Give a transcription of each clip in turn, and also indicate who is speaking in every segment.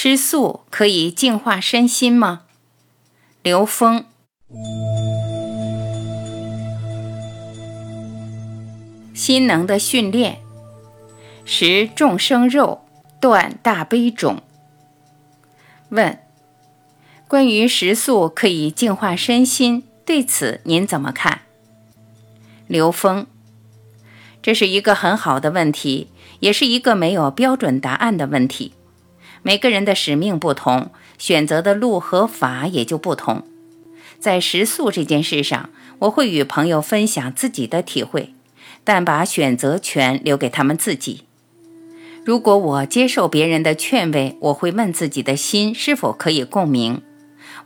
Speaker 1: 吃素可以净化身心吗？刘峰。心能的训练，食众生肉，断大悲种。问：关于食素可以净化身心，对此您怎么看？刘峰：这是一个很好的问题，也是一个没有标准答案的问题。每个人的使命不同，选择的路和法也就不同。在食宿这件事上，我会与朋友分享自己的体会，但把选择权留给他们自己。如果我接受别人的劝慰，我会问自己的心是否可以共鸣。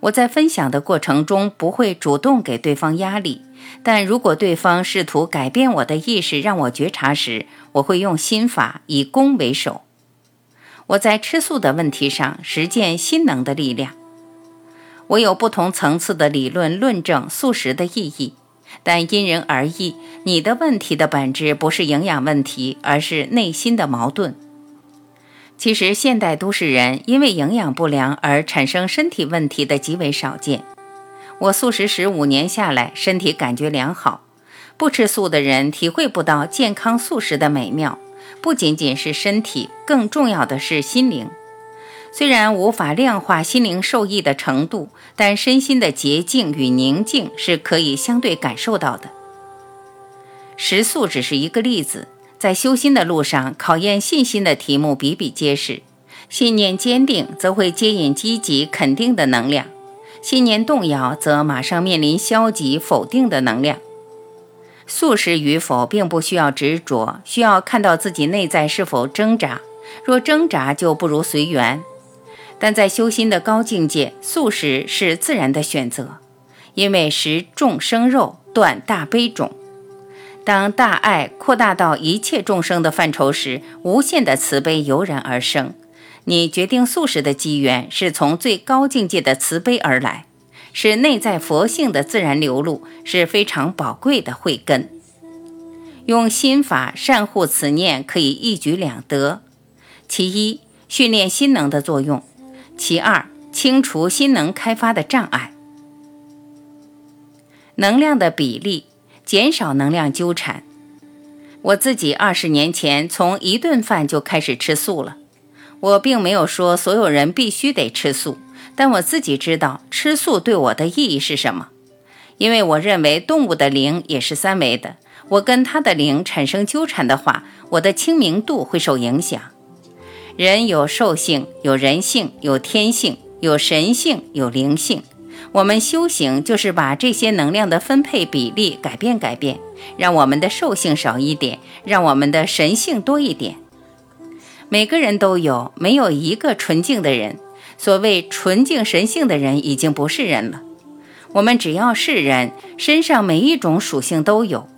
Speaker 1: 我在分享的过程中不会主动给对方压力，但如果对方试图改变我的意识，让我觉察时，我会用心法以攻为守。我在吃素的问题上实践心能的力量。我有不同层次的理论论证素食的意义，但因人而异。你的问题的本质不是营养问题，而是内心的矛盾。其实，现代都市人因为营养不良而产生身体问题的极为少见。我素食十五年下来，身体感觉良好。不吃素的人体会不到健康素食的美妙。不仅仅是身体，更重要的是心灵。虽然无法量化心灵受益的程度，但身心的洁净与宁静是可以相对感受到的。食素只是一个例子，在修心的路上，考验信心的题目比比皆是。信念坚定，则会接引积极肯定的能量；信念动摇，则马上面临消极否定的能量。素食与否并不需要执着，需要看到自己内在是否挣扎。若挣扎，就不如随缘。但在修心的高境界，素食是自然的选择，因为食众生肉，断大悲种。当大爱扩大到一切众生的范畴时，无限的慈悲油然而生。你决定素食的机缘，是从最高境界的慈悲而来。是内在佛性的自然流露，是非常宝贵的慧根。用心法善护此念，可以一举两得：其一，训练心能的作用；其二，清除心能开发的障碍。能量的比例，减少能量纠缠。我自己二十年前从一顿饭就开始吃素了。我并没有说所有人必须得吃素。但我自己知道吃素对我的意义是什么，因为我认为动物的灵也是三维的，我跟它的灵产生纠缠的话，我的清明度会受影响。人有兽性，有人性，有天性，有神性，有灵性。我们修行就是把这些能量的分配比例改变改变，让我们的兽性少一点，让我们的神性多一点。每个人都有，没有一个纯净的人。所谓纯净神性的人已经不是人了。我们只要是人，身上每一种属性都有。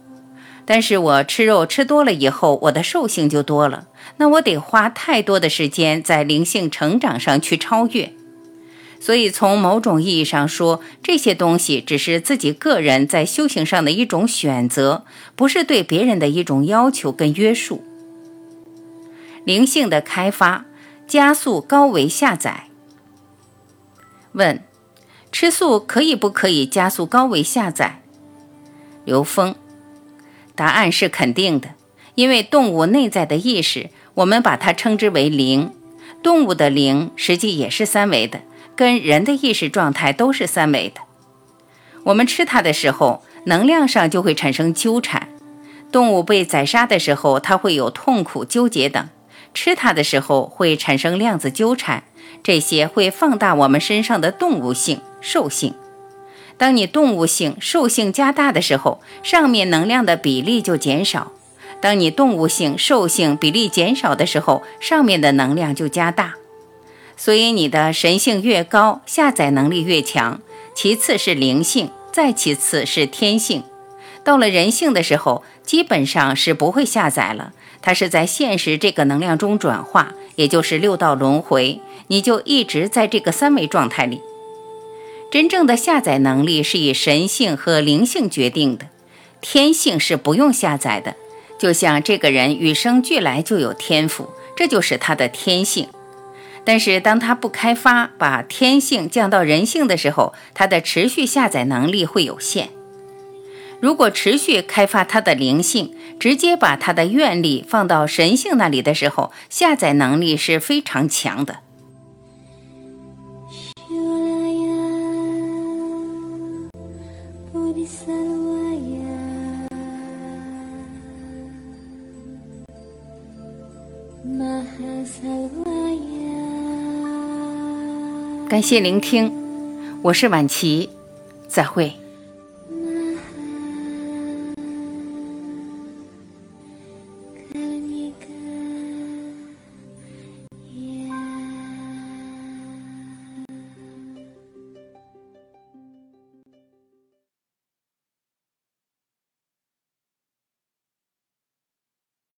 Speaker 1: 但是我吃肉吃多了以后，我的兽性就多了。那我得花太多的时间在灵性成长上去超越。所以从某种意义上说，这些东西只是自己个人在修行上的一种选择，不是对别人的一种要求跟约束。灵性的开发，加速高维下载。问：吃素可以不可以加速高维下载？刘峰，答案是肯定的，因为动物内在的意识，我们把它称之为灵。动物的灵实际也是三维的，跟人的意识状态都是三维的。我们吃它的时候，能量上就会产生纠缠。动物被宰杀的时候，它会有痛苦、纠结等；吃它的时候，会产生量子纠缠。这些会放大我们身上的动物性、兽性。当你动物性、兽性加大的时候，上面能量的比例就减少；当你动物性、兽性比例减少的时候，上面的能量就加大。所以你的神性越高，下载能力越强。其次是灵性，再其次是天性。到了人性的时候，基本上是不会下载了，它是在现实这个能量中转化，也就是六道轮回，你就一直在这个三维状态里。真正的下载能力是以神性和灵性决定的，天性是不用下载的。就像这个人与生俱来就有天赋，这就是他的天性。但是当他不开发，把天性降到人性的时候，他的持续下载能力会有限。如果持续开发他的灵性，直接把他的愿力放到神性那里的时候，下载能力是非常强的。感谢聆听，我是晚琪，再会。